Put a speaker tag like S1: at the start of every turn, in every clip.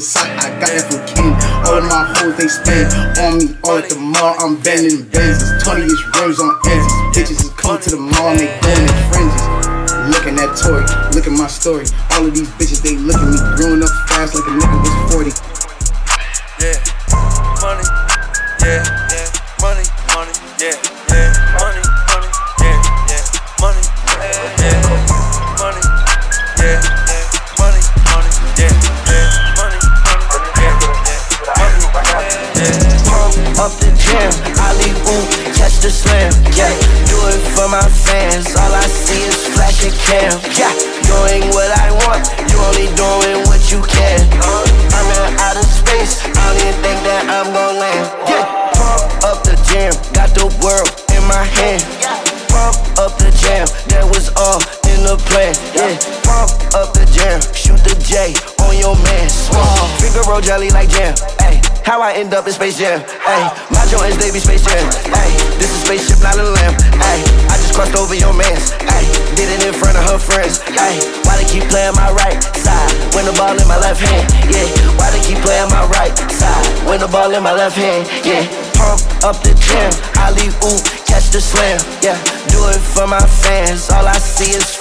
S1: The. I got that from King. All of my hoes, they spend on me. All at the mall, I'm bending Benzes. 20 inch rims on edges. Bitches is coming to the mall and they going in frenzies. Looking at Tory, look at my story. All of these bitches, they look at me. Growing up fast like a nigga
S2: up in Space Jam, ayy. My joints, they be Space Jam, ayy. This is spaceship, not a lamb, ayy. I just crossed over your mans, ayy. Did it in front of her friends, ayy. Why they keep playing my right side when the ball in my left hand, yeah. Why they keep playing my right side when the ball in my left hand, yeah. Pump up the jam, Ali oop, catch the slam, yeah. Do it for my fans, all I see is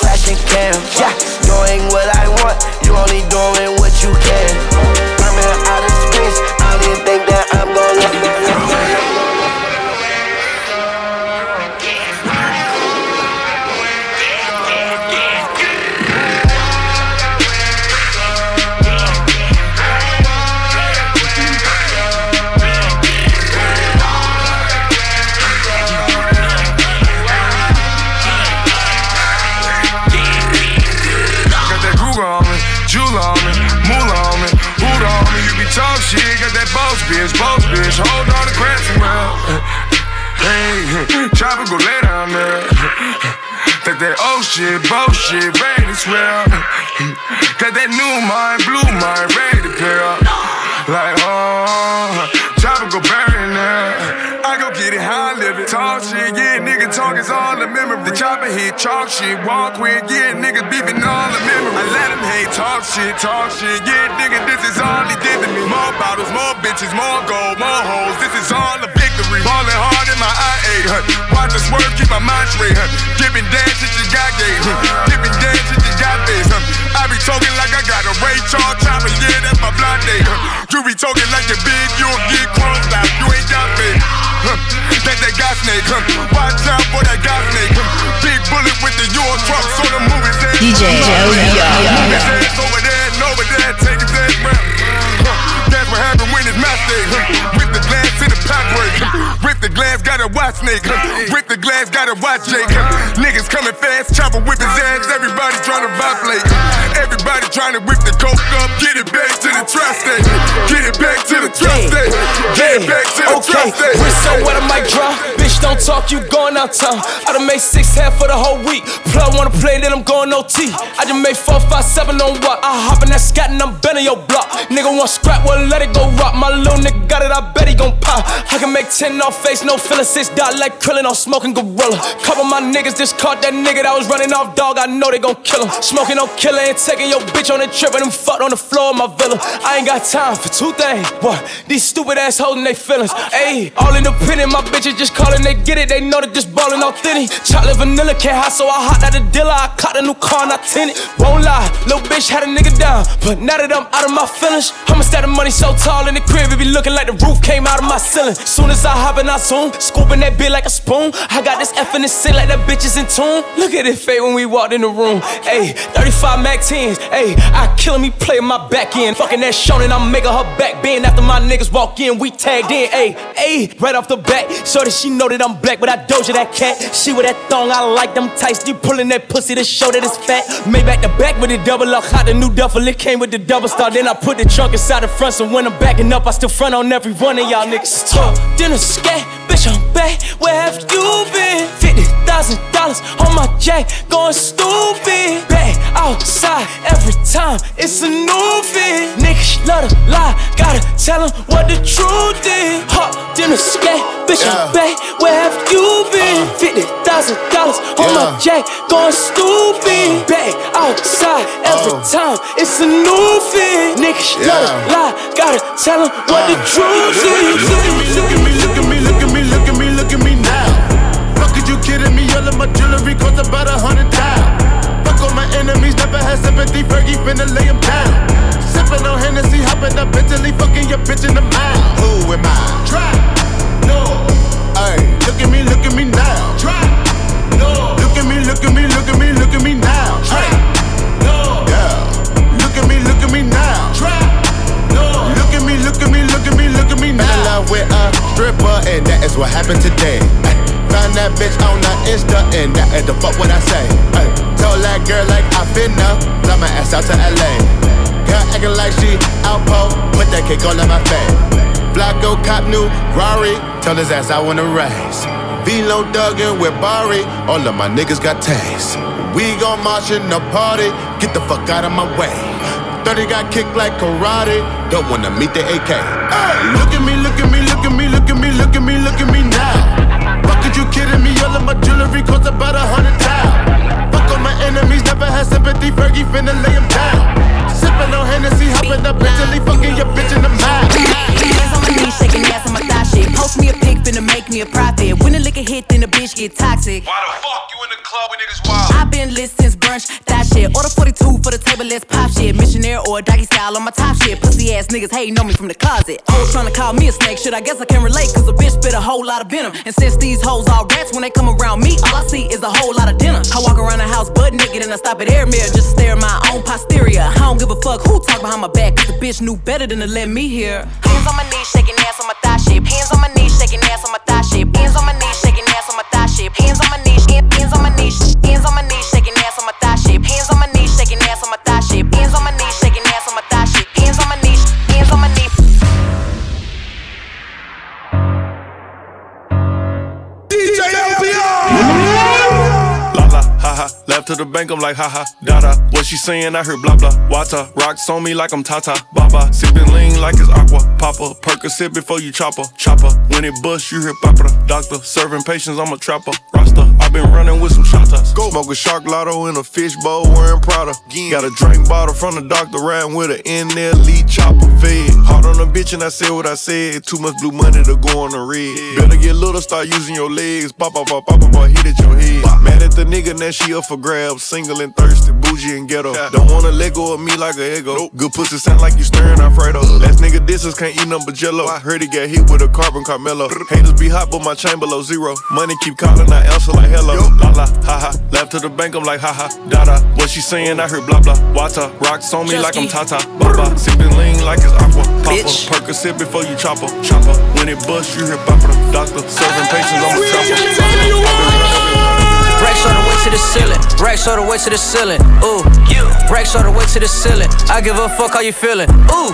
S2: That
S3: old shit, bullshit, ready to swear. Got that new mind, blue mind, ready to pair. Like, oh, go bury in. I go get it how I live it. Talk shit, yeah, nigga talk is all the memory. The chopper hit, chalk shit, walk with, yeah, niggas beefing all the memory. I let him hate, talk shit, talk shit, yeah, nigga, this is all he did to me. More bottles, more bitches, more gold, more hoes. This is all a victory. Ballin' hard in my huh? Watch the swerve, keep my mind straight, huh? Giving dance shit you got gay, huh? Giving dance shit you got huh? I be talking like I got a Ray Charles chopper, yeah, that's my blind day, huh? You be talking like you're big, you don't get crossed out, you ain't got huh? That that got snake, huh? Watch out for that got snake, huh? Big bullet with the Euro truck, so the movie says,
S4: DJ Joe, oh,
S3: yeah, yeah, over there and over there, take his ass round. That's what happened when it's my stage. With the glass in the pop break. With the glass, gotta watch snake. With the glass, gotta watch Jake. Niggas coming fast, chopper whip his ass. Everybody trying to violate. Everybody trying to whip the coke up, get it back to
S5: the trap station. Get it back to the trap station. Get it back to the trap station.
S6: Wrist so wet, I might drop. Bitch, don't talk, you going out town. I done made six half for the whole week. Plug wanna play, then I'm going OT. I just made four, five, seven on what? I hop in that scat and I'm bending your block. Nigga want scrap, well let it go rock. My little nigga got it, I bet he gon' pop. I can make ten off face, no. Six dot like krillin on smoking gorilla. Couple my niggas just caught that nigga that was running off dog. I know they gon' kill him. Smoking no killer and taking your bitch on a trip and them fucked on the floor of my villa. I ain't got time for two things. What? These stupid ass holding they feelings. Ayy, all independent, my bitches just calling, they get it. They know that this ballin' authentic. Chocolate vanilla can't hide, so I hot out the dealer. I caught a new car and I tinted. Won't lie, little bitch had a nigga down. But now that I'm out of my feelings, I'ma stack the money so tall in the crib, it be looking like the roof came out of my ceiling. Soon as I hop in, I zoom, scooping that bit like a spoon. I got this F in the C like that bitch is in tune. Look at it fade when we walked in the room. Ayy, 35 Mac 10s. Ayy, I kill me play my back end. Fucking that Shonen, I'm making her back bend. After my niggas walk in, we tagged in. Ayy, ayy, right off the bat. That she know that I'm black, but I doja that cat. She with that thong, I like them tights. You pulling that pussy to show that it's fat. Made back to back with the double up. Hot the new duffel, it came with the double star. Then I put the trunk inside the front, so when I'm backing up, I still front on every one of y'all niggas. Talk, dinner scat, bitch, I'm back. Where have you been? Fifty thousand dollars on my jack, going stupid. Back outside every time, it's a new fit. Niggas love to lie, gotta tell 'em what the truth is. Hot dinner scat, bitch, I'm back. Where have you been? Fifty thousand dollars on my
S7: Yeah.
S6: jack, going stupid. Back outside every
S7: Oh.
S6: time, it's a new fit. Niggas love to lie, gotta tell 'em what the truth is.
S7: Look at me, look at me, look at me, look at me, look at me, look at me now. Fuck, is you kidding me? All of my jewelry cost about a hundred thousand. Fuck all my enemies, never had sympathy. Fergie finna lay 'em down. Sippin' on Hennessy, hopping up Bentley, fucking your bitch in the mouth. Who am I? Try. No. Ay, look at me, look at me now. Try. No. Look at me, look at me, look at me, look at me now. With a stripper, and that is what happened today. Ay, Found that bitch on the Insta, and that is the fuck what I say. Ay, told that girl like I finna fly my ass out to LA. Girl acting like she outpo, put that cake all in my face. Flacko cop new Rari, tell his ass I wanna race. Velo Duggan with Bari, all of my niggas got taste. We gon' march in the party, get the fuck out of my way. 30 got kicked like karate, don't wanna meet the AK. Ay, look at me, look at me, look at me, look at me, look at me, look at me now. Fuck, are you kidding me? All of my jewelry cost about a hundred thousand. Fuck all my enemies, never had sympathy. Fergie finna lay 'em down. Sippin' on Hennessy, hopping up Bentley, fucking your bitch in the mouth.
S8: Hands on my knees, shaking on my thigh shit. Post me a pic, finna make me a profit. When the liquor hit, then the bitch get toxic.
S5: Why the fuck you in the club with niggas wild?
S8: I've been lit since brunch, that shit. Order 42 for the table, let's pop shit. Missionaire or doggy style on my top shit. Pussy ass niggas hating on me from the closet. Hoes tryna call me a snake, shit. I guess I can relate, cause a bitch spit a whole lot of venom. And since these hoes all rats, when they come around me, all I see is a whole lot of dinner. I walk around the house butt naked and I stop at air mirror just to stare at my own posterior. I don't give a fuck who talk behind my back, cause the bitch knew better than to let me hear. Hands on my knees, shaking ass on my thigh shit. Hands on my knees, shaking ass on my thigh shit. Hands on my knees, shaking ass on my thigh shit. Hands on my knees, hands on my knees, hands on my knees,
S5: La la, ha ha. Left to the bank, I'm like, haha, ha. Da da. What she saying? I heard blah blah. Wata. Rocks on me like I'm Tata. Baba. Sipping lean like it's aqua. Papa. Percocet before you chopper. Chopper. When it bust, you hear papa. Doctor. Serving patients, I'm a trapper. Rasta. i been running with some shotas. Go. Smoke a shark lotto in a fish bowl wearing Prada. Got a drink bottle from the doctor riding with an NLE Choppa. Fed. Hard on a bitch and I said what I said. Too much blue money to go on the red. Better get little, start using your legs. Pop, pop, pop, pop, pop, hit at your head. Mad at the nigga, now she up for grabs. Single and thirsty, bougie and ghetto. Don't wanna let go of me like a ego. Good pussy sound like you stirring Alfredo. Uh-huh. Last nigga disses can't eat nothing but jello. I heard he got hit with a carbon Carmelo. Haters be hot, but my chain below zero. Money keep calling, I answer like hello. La la, ha ha. Left to the bank, I'm like ha ha. Da da. What she saying? I heard blah blah. Wata. Rocks on me like I'm Tata. Baba. Sipping lean like it's aqua. Papa.
S6: Bitch.
S5: Percocet before you chopper. Chopper. When it bust, you hear papa. Doctor. Serving patients, I'm a chopper.
S9: Racks all the way to the ceiling. Racks all the way to the ceiling. Ooh. Racks all the way to the ceiling. I give a fuck how you feeling. Ooh.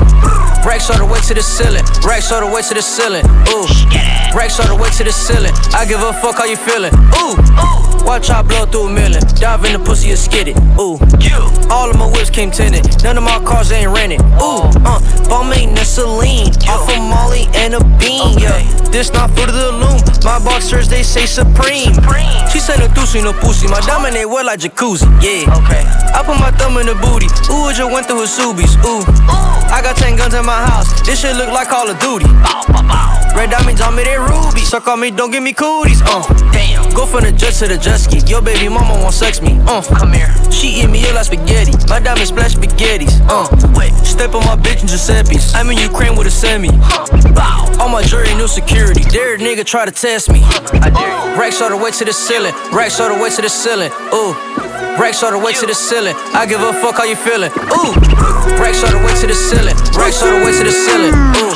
S9: Racks all the way to the ceiling. Racks all the way to the ceiling. Ooh. Racks all the way to the ceiling. I give a fuck how you feeling. Ooh. Watch I blow through a million. Dive in the pussy and skid it. Ooh. All of my whips came tinted. None of my cars ain't rented. Ooh. Uh. Ball maintenance Celine. Off of Molly and a bean. Yeah. This not of the loom. My boxers they say supreme. She said no doozy no pussy. My diamond they wet like jacuzzi. Yeah. Okay. I put my thumb in the booty. Ooh, it just went through his subies. Ooh. I got 10 guns in my house. This shit look like Call of Duty. Bow, bow, bow. Red diamonds on me, they rubies. Suck on me, don't give me cooties. Uh. Damn. Go from the jet to the jet ski. Your baby mama won't sex me. Uh. Come here. She eat me up like spaghetti. My diamonds splash spaghettis. Uh. Wait. Step on my bitch in Giuseppe's. I'm in Ukraine with a semi. Bow. All my jury, new security. Dare a nigga try to test me. I dare. Racks all the way to the ceiling. Racks all the way to the ceiling. Ooh. Racks all the way to the ceiling. I give a fuck how you feeling. Ooh. Racks all the way to the ceiling. Racks all the way to the ceiling. Ooh.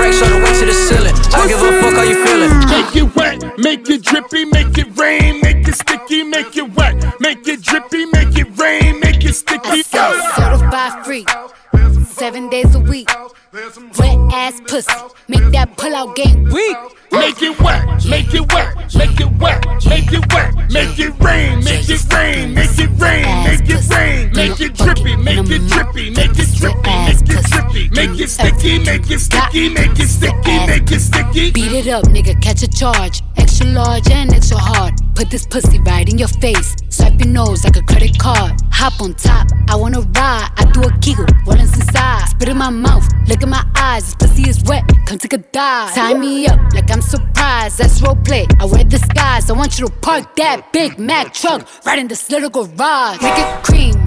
S9: Racks all the way to the ceiling. I give a fuck how you feeling.
S10: Make it wet, make it drippy, make it rain, make it sticky, make it wet, make it drippy, make it rain, make it sticky. Go.
S4: Certified free. Seven days a week. Wet ass pussy. Make that pull out game weak.
S10: Make it wet, make it wet, make it wet, make it wet, make it rain, make it rain, make it rain, make it rain, make it drippy, make it drippy, make it drippy, make it drippy, make it sticky, make it sticky, make it sticky, make it sticky.
S4: Beat it up, nigga, catch a charge. Extra large and extra hard. Put this pussy right in your face. Swipe your nose like a credit card. Hop on top, I wanna ride. I do a giggle, what is inside? Spit in my mouth, look in my eyes. This pussy is wet, come take a dive. Tie me up like I'm surprised. That's role play. I wear disguise. I want you to park that Big Mac truck right in this little garage. Make it cream,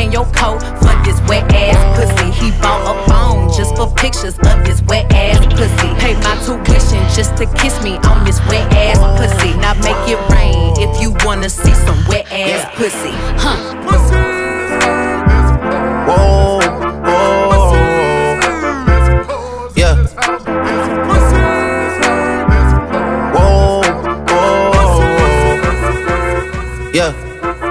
S8: hang your coat for this wet ass pussy. He bought a phone just for pictures of this wet ass pussy. Pay my tuition just to kiss me on this wet ass pussy. Now make it rain if you wanna see some wet ass pussy. Huh.
S11: Whoa, whoa, yeah.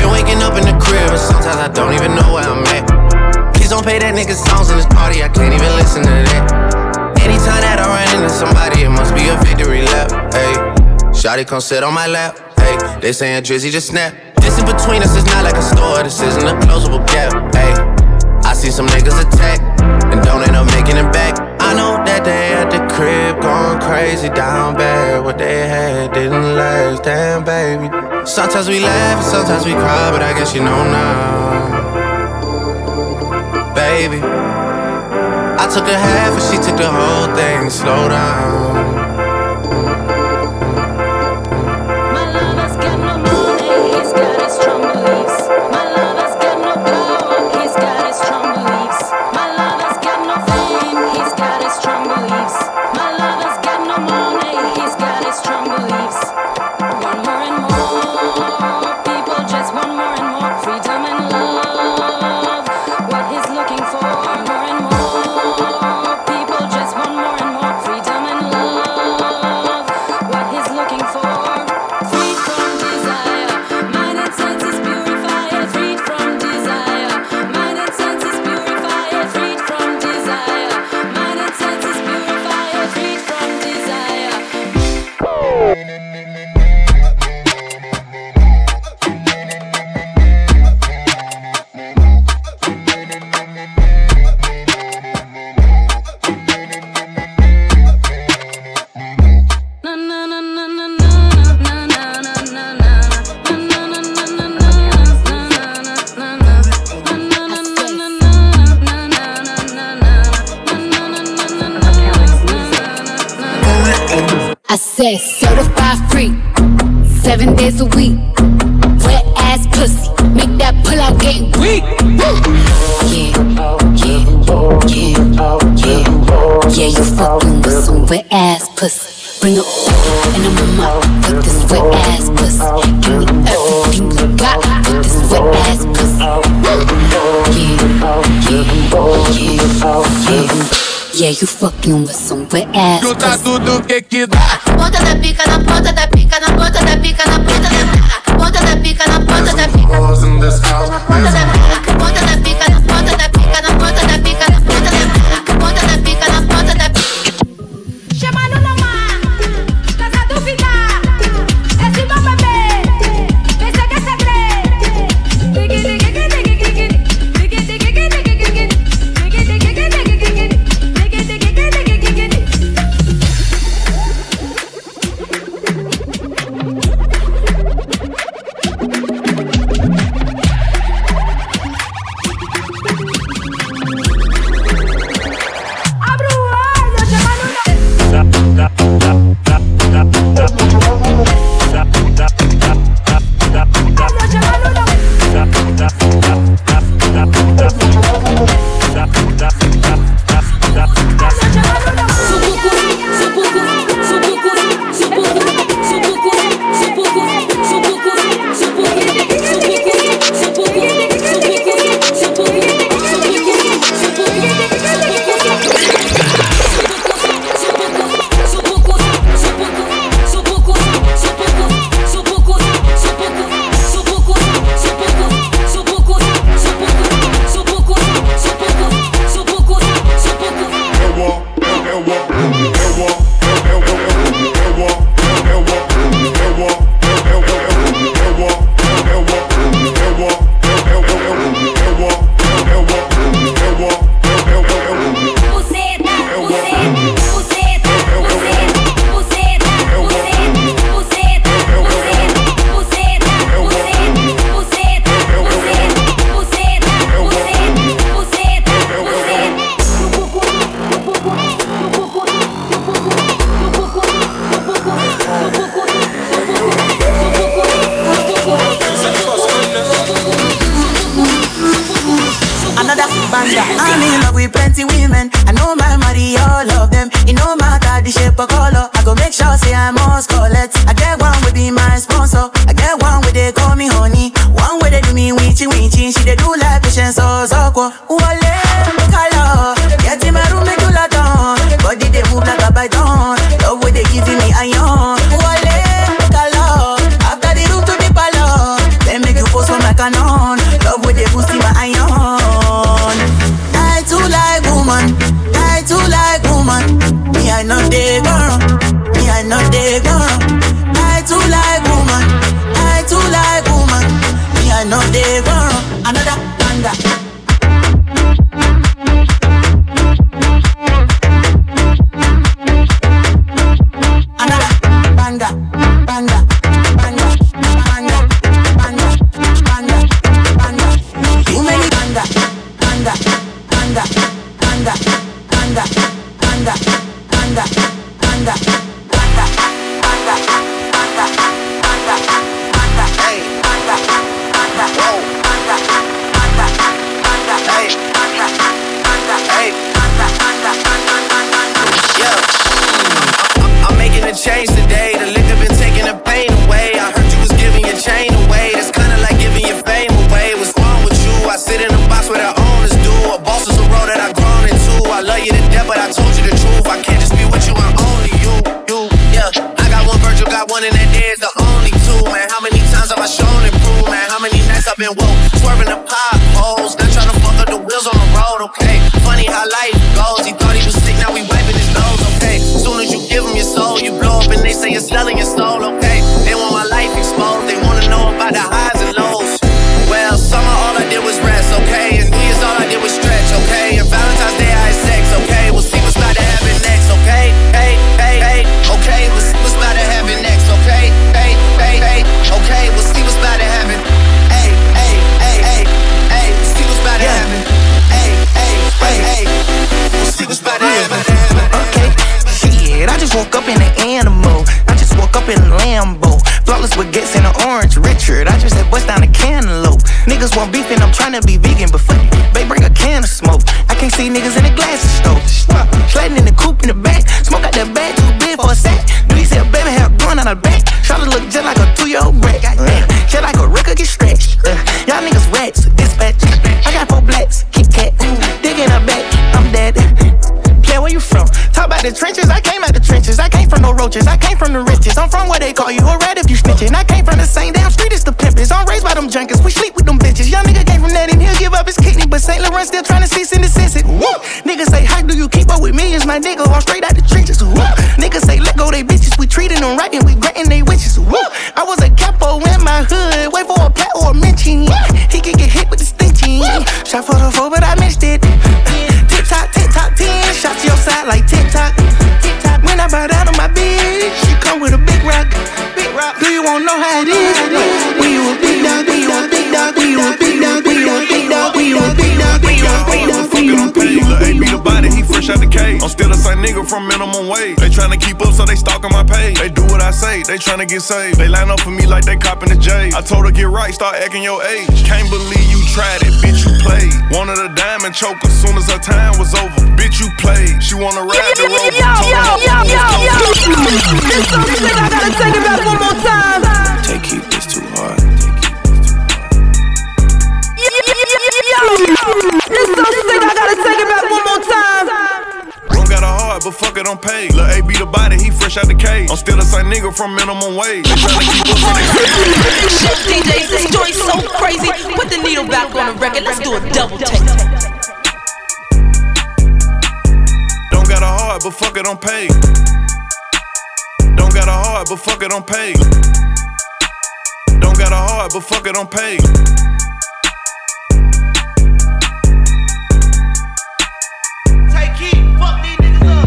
S11: Been waking up in the crib, and sometimes I don't even know where I'm at. Please don't play that nigga songs in this party, I can't even listen to that. Anytime that I run into somebody, it must be a victory lap. Hey, Shotty come sit on my lap. Hey, they saying Drizzy just snap. This in between us is not like a Sometimes we laugh and sometimes we cry, but I guess you know now, baby. I took a half and she took the whole thing. Slow down.
S4: Yeah, you fucking with some wet ass.
S12: Junta tudo que que dá.
S13: Ponta da pica, na ponta da pica, na ponta da pica, na ponta da pica.
S11: and woke. Swerving the potholes, not trying to fuck up the wheels on the road, okay? Funny how life goes. He thought he was sick, now we wiping his nose, okay? Soon as you give him your soul, you blow up and they say you're selling your soul, okay? orange Richard. I just had bust down a cantaloupe.
S14: Niggas want beef and I'm trying to be vegan, but fuck They bring a can of smoke. I can't see niggas in the glasses, though. stove. In the coop in the back. Smoke out the bag, too big for a sack. Niggas a baby hair growing out the back. Trying to look just like a two year old brat. Goddamn. Shit like a record get stretched. Uh, y'all niggas rats, dispatch. I got four blacks, Kit Kat. Dig in her back, I'm dead. Play where you from? Talk about the trenches, I came out the trenches. I came from no roaches, I came from the I'm from where they call you a rat if you snitching. I came from the same damn street as the pimpers. I'm raised by them junkies. We sleep with them bitches. Young nigga came from that and he'll give up his kidney. But St. Laurent still trying to cease and desist it. Woo! Niggas say, How do you keep up with me? Is my nigga. I'm straight out the trenches. Woo! Niggas say, Let go they bitches. We treating them right and we granting they wishes. Woo! we won't know how it is. We will be down, we will be down, we will be down.
S5: Lil' A beat he fresh out the cage. I'm still the same nigga from minimum wage. They tryna keep up, so they stalking my page. They do what I say, they tryna get saved. They line up for me like they copping the J. I told her get right, start acting your age. Can't believe you tried it, bitch, you played. Wanted a diamond choke as soon as her time was over. Bitch, you played. She wanna ride the rover.
S15: Yo, yo, yo, yo, yo. This so sick, I gotta take it back one more time.
S14: Take keep this too
S15: more time.
S5: Don't got a heart, but fuck it, I'm paid. Lil' A beat the body, he fresh out the cage. I'm still the same nigga from minimum wage. They tryna keep up, so they
S15: Shit, DJs, this joint's so crazy. Put the needle back on the record. Let's do a double take.
S5: Don't got a heart, but fuck it, I'm paid. Don't got a heart, but fuck it, I'm paid. Don't got a heart, but fuck it, I'm paid.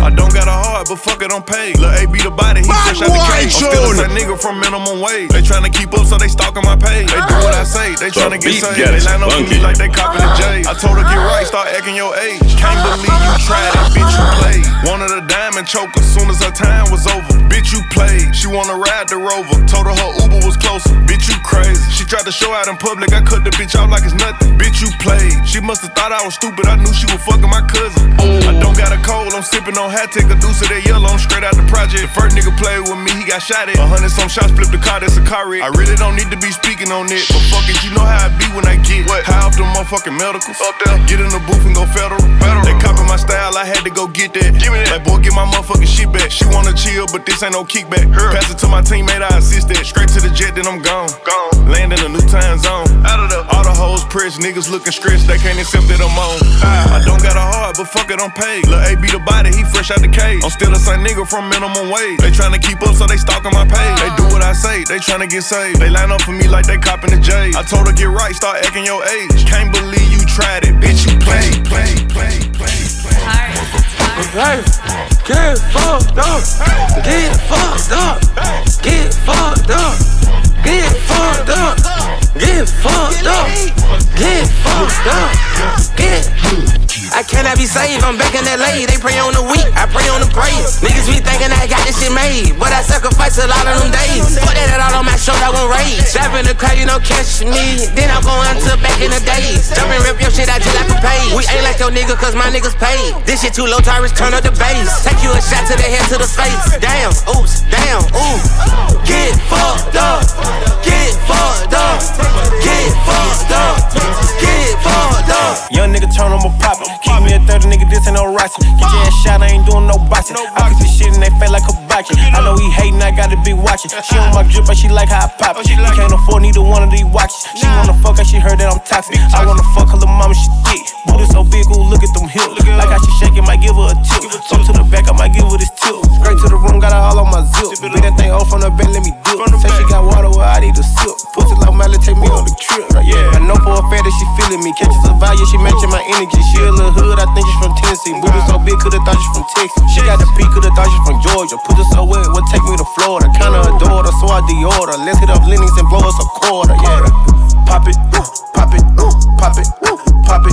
S5: I don't got a heart, but fuck it, I'm paid. Lil' A beat the body, he fresh out the cage. I'm still the nigga from minimum wage. They tryna keep up, so they stalking my page. They do what I say, they tryna get
S16: beat
S5: saved. They line up for me like they copping the J. I told her get right, start acting your age. Can't believe you tried it, bitch, you played. Wanted a diamond choke as soon as her time was over. Bitch, you played. She wanna ride the rover. Told her her Uber was closer. Bitch, you crazy. She tried to show out in public. I cut the bitch off like it's nothing. Bitch, you played. She must have thought I was stupid. I knew she was fucking my cousin. I don't got a cold. I'm sipping on hat. Take a deuce of that yellow. I'm straight out the project. The first nigga played with me. He got shot at. A hundred some shots. Flipped the car. That's a car wreck. I really don't need to be speaking on it. But fuck it. You know how I be when I get what? high off the motherfucking medicals. Up there. Get in the booth and go federal. federal. They copy my style. I had to go get that. Give me that. Like boy, get my motherfucking shit back. She wanna chill, but this ain't no kickback. Her. Pass it to my teammate. I assist that. Straight to the jet, then I'm gone. Gone. Land in a new time zone. Out of the all the hoes pressed. Niggas looking stretched. They can't accept that I'm on. Ah. I don't got a heart, but fuck it, I'm paid. Lil' A be the body. He fresh out the cage. I'm still the same nigga from minimum wage. They tryna keep up, so they stalking my page. They do what I say. They tryna get saved. They line up for me like they copping the J. I told her get right, start acting your age. Can't believe you tried it, bitch. You play, play, play, play, play.
S17: Hey, get fucked up, get fucked up, get fucked up, get fucked up, get fucked up, get fucked up, get.
S14: I cannot be saved, I'm back in LA. They pray on the weak, I pray on the praise. Niggas be thinking I got this shit made, but I sacrifice a lot of them days. Put that all on my shoulder, I won't rage. Step in the crowd, you don't catch me. Then I'm going to back in the days. Jump and rip your shit out just like a page. We ain't like your nigga, cause my niggas paid. This shit too low, Tyrus, turn up the bass. Take you a shot to the head, to the face. Damn, oops, damn, ooh. Get fucked up, get fucked up, get fucked up, get fucked up.
S12: Young nigga turn on my poppin'. Keep me a 30 nigga, this ain't no rockin'. Get your ass shot, I ain't doing no boxing. I can see shit in they face like a boxing. I know he hatin', I gotta be watching. She on my drip, but she like how I pop it. We can't afford neither one of these watches. She wanna fuck her, she heard that I'm toxic. I wanna fuck her little mama, she thick. Booty so big, ooh, look at them hips. Like how she shaking, might give her a tip. Up to the back, I might give her this tip. Straight to the room, got her all on my zip. Beat that thing off from the bed, let me dip. Say she got water, well, I need a sip. Pussy like Miley, take me on the trip. Yeah, I know for a fact that she feeling me. Catches a value, she matching my energy. She a little hood, I think she's from Tennessee. Booty so big, could've thought she's from Texas. She got the P, could've thought she's from Georgia. Put her so wet, would take me to Florida. Kinda adore her, so I deorder. Let's hit up Lennox and blow us a quarter. Yeah, pop it, pop it, pop it, pop it,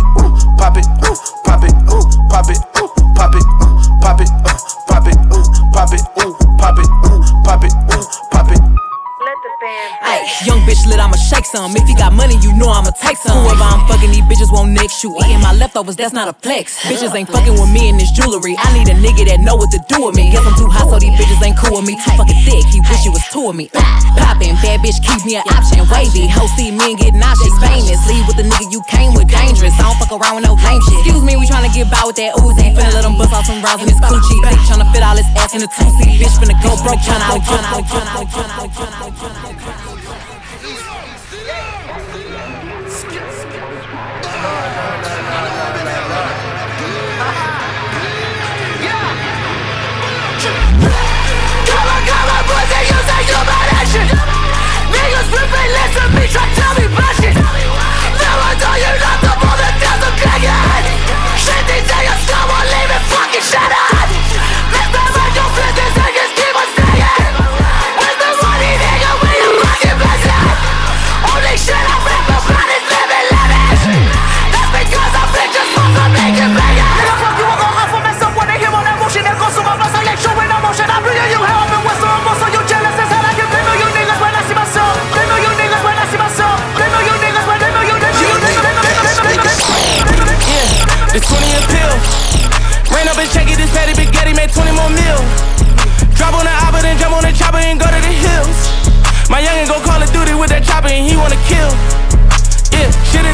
S8: leftovers, that's not a flex. Bitches ain't fucking with me in this jewelry. I need a nigga that know what to do with me. Guess I'm too hot, so these bitches ain't cool with me. Too fucking thick, he wish he was two of me. Poppin', bad bitch, keep me an option. Wavy, hoe see me and get nauseous. Famous, leave with the nigga you came with. Dangerous, I don't fuck around with no lame shit. Excuse me, we tryna get by with that Uzi. Finna let him bust off some rounds in his coochie. Bitch tryna fit all his ass in a two seat. Bitch finna go broke, tryna out, tryna out, tryna out, tryna out, tryna out, tryna out.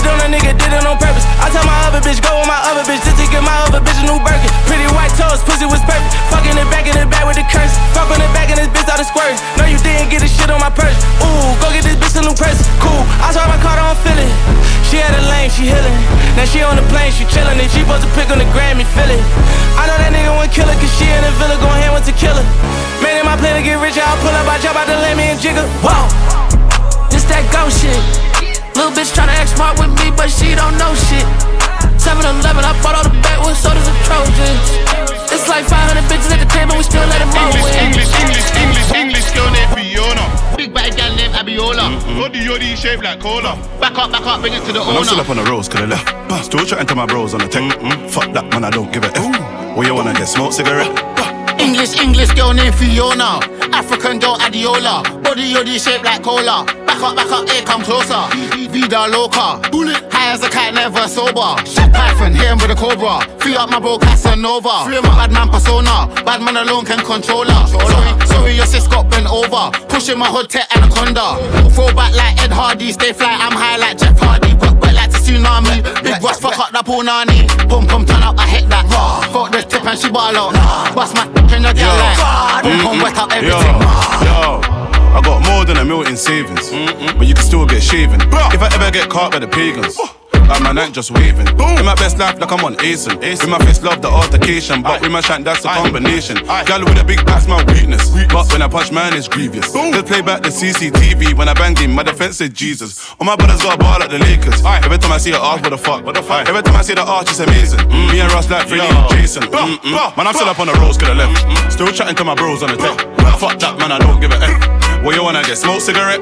S18: On
S19: a nigga, did it on purpose. I tell my other bitch, go with my other bitch, just to give my other bitch a new Birkin. Pretty white toes, pussy was perfect. Fucking it back in the back with the curse. Fuck on the back and this bitch out of squirt. No, you didn't get this shit on my purse. Ooh, go get this bitch a new purse. Cool, I saw my car, don't feel it. She had a lane, she healing. Now she on the plane, she chillin'. And she supposed to pick on the Grammy, feel it. I know that nigga won't kill her, cause she in the villa, gon' hand with the killer. Made it my plan to get rich, I'll pull up, I jump out the lamb and jiggle. Whoa, this that ghost shit. Little bitch tryna act smart with me, but she don't know shit. 7 Eleven, I bought all the backwoods sodas and Trojans. It's like 500 bitches at the table, we still let them all
S20: English,
S19: win.
S20: English, English, English, English girl named Fiona. Big bad gal named Abiola. Mm-hmm. Yodi yodi shaped like cola. Back up, back up, bring it to the
S3: Man, I'm still
S20: owner.
S3: up on the roads, could I left. Still chatting to my bros on the tech. Mm-hmm. Fuck that, man, I don't give a F. Where you wanna get smoke cigarette?
S20: English, English girl named Fiona. African girl Adiola. Body yodi shaped like cola. Back up, back up, hey, come closer. Vida loca. Bullet. High as a cat, never sober. Shot Python, hit him with a cobra. Free up my bro Casanova. Free my bad man persona. Bad man alone can control her. Sorry, sorry, your sis got bent over. Pushing my hood tech anaconda. Throw back like Ed Hardy. Stay fly, I'm high like Jeff Hardy. But, but like the tsunami. Big boss, fuck up the punani. Boom, pum turn up, I hit that. Fuck the tip and she ball out. Bust my in your girl like. Pum pum wet up
S3: Yo,
S20: everything.
S3: yo. I got more than a million in savings, but you can still get shaven. If I ever get caught by the pagans, like my night just waving. In my best life, like I'm on Asen. With my face, love the altercation, but with my shank, that's a combination. Gal with a big back's my weakness, but when I punch man, it's grievous. They play back the CCTV when I banged him. My defense said Jesus. All my brothers got a ball like the Lakers. Every time I see her arch, what the fuck? What the fuck? Every time I see the arch, it's amazing. Me and Ross like Freddie and Jason. Mm-mm. Man, I'm still up on the roads, could I left. Still chatting to my bros on the tech. Fuck that, man, I don't give a F. Where you wanna get smoke cigarette?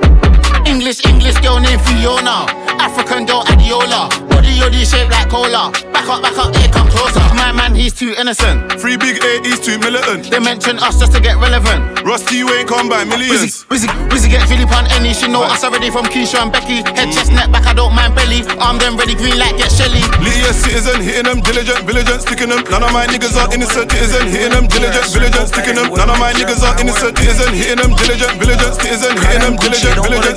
S20: English, English girl named Fiona. African girl Adiola. Body yodi shaped like cola. Back up, back up, here come closer. My man, he's too innocent.
S3: Free big A, he's too militant.
S20: They mention us just to get relevant.
S3: Rusty, you ain't come by millions.
S20: Wizzy, Wizzy get Philip on any. She know us already from Keisha and Becky. Head, chest, neck, back, I don't mind belly. Arm them ready, green light, get Shelly.
S3: Leah citizen, hitting them, diligent, vigilant, sticking them. None of my niggas are innocent, citizen, hitting them, diligent, vigilant, sticking them. None of my niggas are innocent, citizen, hitting them, diligent, vigilant, citizen, hitting them, diligent, vigilant,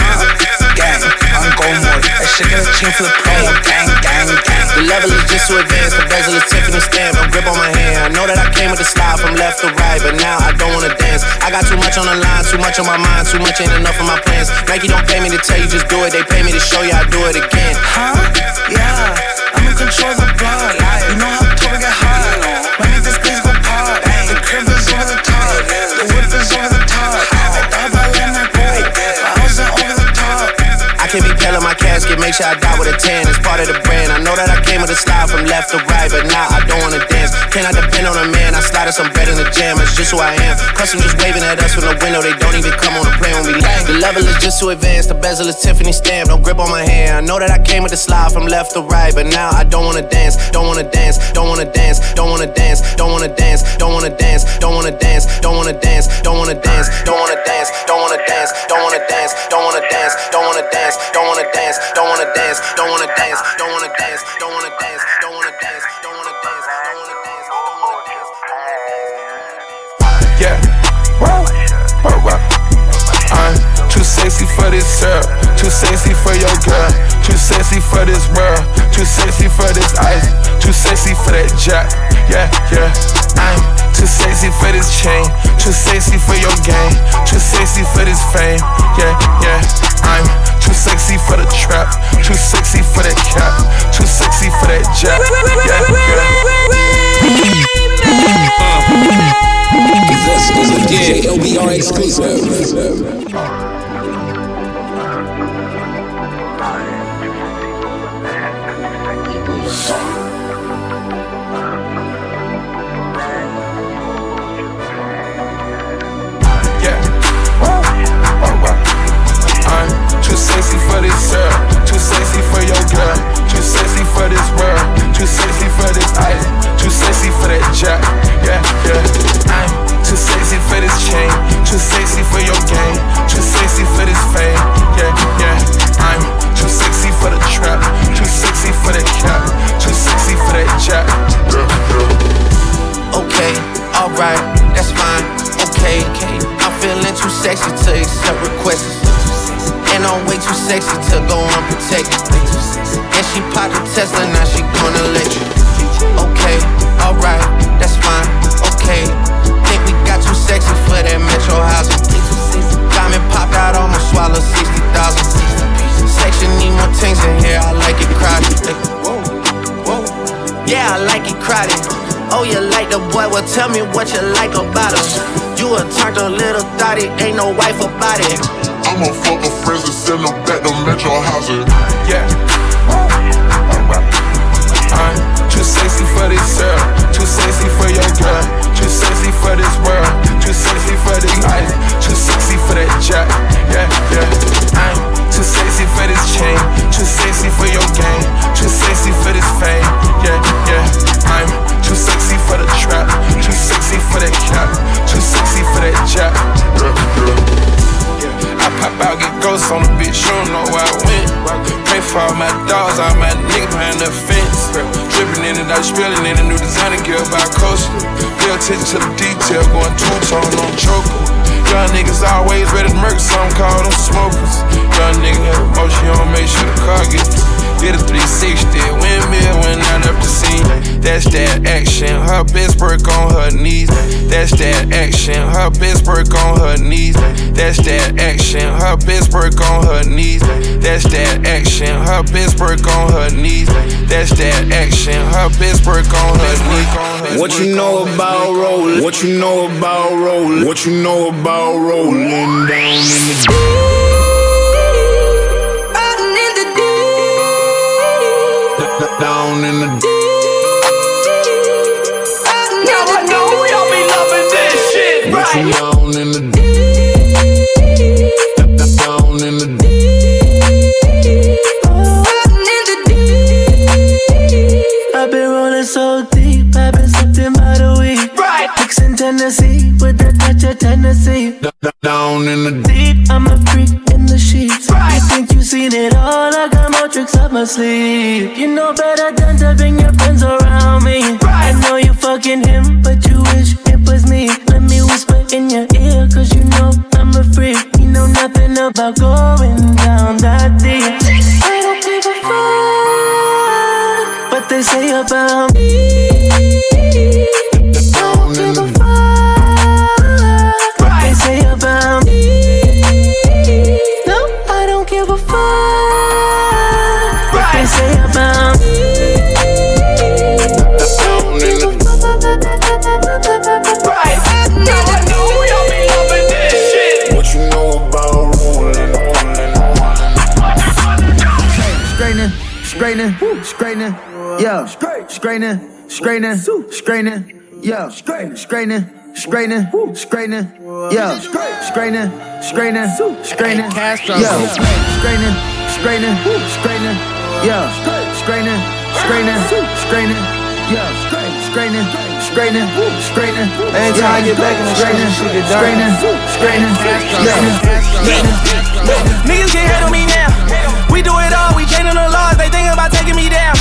S3: chicken and chin flip pain. Gang, gang, gang.
S11: The level is just so advanced. The bezel is Tiffany stamp. A grip on my hand. I know that I came with a style from left to right, but now I don't wanna dance. I got too much on the line, too much on my mind, too much ain't enough of my plans. Nike don't pay me to tell you just do it. They pay me to show you I do it again.
S21: Huh? Yeah. I'm in control of the blood. You know how Toby get hot. When this place go pop, the crib is over the top, the whip is over the top. I thought I let my go. I was over the top.
S11: I can't be telling my casket, make sure I die with a tan. It's part of the brand. I know that I came with a style from left to right, but now I don't wanna dance. Can I depend on a man? I slide some bread in the jam. It's just who I am. Custom just waving at us from the window. They don't even come on the plane when we land. The level is just too advanced. The bezel is Tiffany stamp. Don't grip on my hand. I know that I came with a slide from left to right, but now I don't wanna dance. Don't wanna dance. Don't wanna dance. Don't wanna dance. Don't wanna dance. Don't wanna dance. Don't wanna dance. Don't wanna dance. Don't wanna dance. Don't wanna dance. Don't wanna dance. Don't wanna dance. Don't wanna dance. Don't wanna dance. Wanna dance. Don't wanna dance. Don't wanna dance. Don't wanna dance. Don't wanna dance. Don't wanna dance. Don't wanna dance. Don't wanna dance.
S22: Yeah. Whoa. Whoa, whoa. I'm too sexy for this syrup. Too sexy for your girl. Too sexy for this world. Too sexy for this ice. Too sexy for that jack. Yeah, yeah. I'm too sexy for this chain. Too sexy for your game. Too sexy for this fame. Yeah, yeah. I'm too sexy for the trap. Too sexy for that cap. Too sexy for that jack. Yeah, yeah.
S23: This is a DJ LBR exclusive.
S22: For your girl. Too sexy for this world. Too sexy for this ice. Too sexy for that jack. Yeah, yeah. I'm too sexy for this chain. Too sexy for your game. Too sexy for this fame. Yeah, yeah. I'm too sexy for the trap. Too sexy for that cap. Too sexy for that jack. Yeah, yeah.
S11: Okay, alright, that's fine. Okay, I'm feeling too sexy to accept requests. And I'm way too sexy to go unprotected. And she popped a Tesla, now she gonna let you. Okay, alright, that's fine. Okay, think we got too sexy for that metro housing. Diamond popped out, almost swallowed 60,000. Section need more things in here, I like it crowded. Yeah, I like it crowded. Oh, you like the boy? Well, tell me what you like about him. You a turned a little thotty, ain't no wife about it.
S3: I'ma fuck her friends and send them back to Metro Housing.
S22: Yeah. That's that action, her best work on her knees. That's that action, her best work on her knees. That's that action, her best work on her knees. That's that action, her best work on her knees.
S16: What you know about rolling? What you know about rolling? What you know about rolling down in the
S24: deep?
S16: down in the
S24: Now Si no say about me.
S16: Strainer,
S25: strainer, strainer, yeah. Strainer, strainer, strainer, strainer, yeah. Strainer, strainer, strainer, yeah. Strainer, strainer, strainer, yeah. Strainer, strainer, strainer, yeah. Strainer, strainer, strainer.
S12: Every time I get back in the strainer,
S25: strainer, yeah. yeah.
S19: Niggas can hate on me now. We do it all, we chaining the laws. They think about taking me down.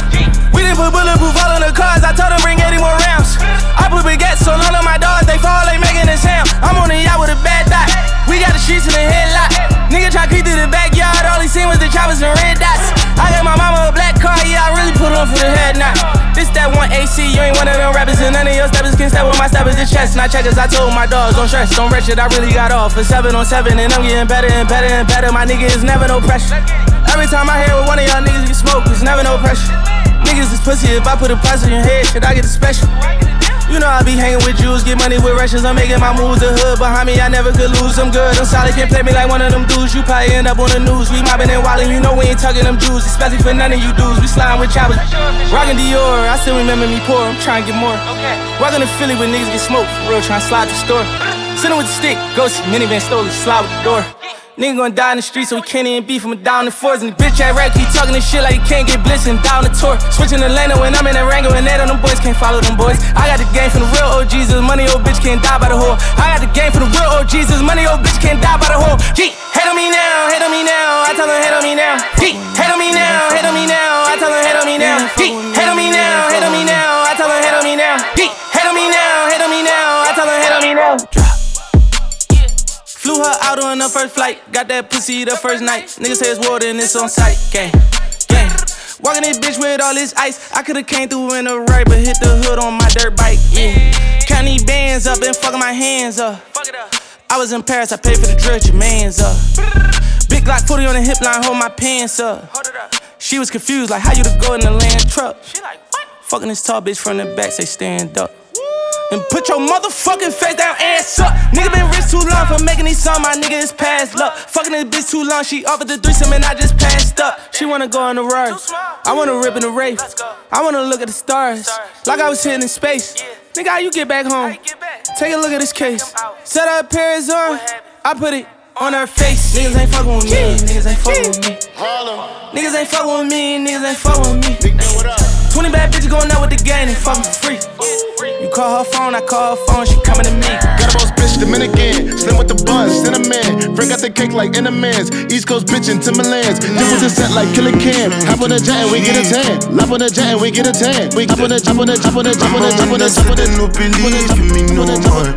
S19: We didn't put bulletproof all in the cars, I told bring 80 more rounds. I put baguettes on all of my dogs, they fall, they making a sound. I'm on the yacht with a bad dot. We got the streets in the headlock. Nigga try creep through the backyard, all he seen was the choppers and red dots. I got my mama a black car, yeah, I really put on for the head knot. This that one AC, you ain't one of them rappers, and none of your steppers can step with my steppers, the chest. Not checkers, I told my dogs, don't stress, don't it, I really got off for seven on seven, and I'm getting better and better and better. My nigga is never no pressure. Every time I hear with one of y'all niggas get smoke, it's never no pressure. Niggas is pussy, if I put a price on your head, shit, I get a special. You know I be hanging with Jews, get money with Russians. I'm making my moves. The hood behind me, I never could lose. I'm good, I'm solid, can't play me like one of them dudes. You probably end up on the news. We mobbing and wildin', you know we ain't tugging them Jews, especially for none of you dudes. We sliding with choppers, rockin' Dior. I still remember me poor. I'm trying to get more. Walking to Philly when niggas get smoked for real, trying to slide the store. Sitting with the stick, go see minivan stole it, slide with the door. Nigga gon' die in the street, so we can't even beef him down the fours. And the bitch at rap keep talking this shit like he can't get blitzed and down the tour. Switching the lane when I'm in the Rango and they on them boys can't follow them boys. I got the game from the real OGs, this money old bitch can't die by the whore. I got the game from the real OGs, this money old bitch can't die by the whore. Gee, hate on me now, hate on me now, I tell her hate on me now. Gee, hate on me now, hate on me now, I tell her hate on me now. Gee, hate on me now, hate on me now, I tell hate on me now. Gee, hate on me now, hate on me now, I tell hate on me now. Flew her out on the first flight. Got that pussy the first night. Niggas say it's water and it's on sight. Gang, gang. Walking this bitch with all this ice. I could've came through in the right, but hit the hood on my dirt bike. Yeah. Count these bands up and fucking my hands up. I was in Paris, I paid for the drill, your man's up. Big Glock 40 on the hip line, hold my pants up. She was confused, like how you to go in the land truck. She like, fuck. Fucking this tall bitch from the back, say stand up. And put your motherfucking face down, ass up. Nigga been rich too long for making these songs, my nigga is past luck. Fucking this bitch too long, she offered the threesome and I just passed up. She wanna go on the ride, I wanna rip in the rave. I wanna look at the stars, like I was sitting in space. Nigga, how you get back home? Take a look at this case. Set her Paris on, I put it on her face. Niggas ain't fucking with me, niggas ain't fucking with me. Niggas ain't fucking with me, niggas ain't fucking with me. 20 bad bitches going out with the gang and fucking free. You call her phone, I call her phone, she coming to me.
S7: Got a boss bitch, Dominican. Slim with the buns, cinnamon. Frank got the cake like Entenmann's. East Coast bitch in Timberlands. Dip with the set like Killa Cam. Hop on the jet and we get a tan. Lap on the jet and we get a tan. We hop on the, hop on the, hop on the, hop on the, hop on the, hop on the.
S26: no believe in me no more.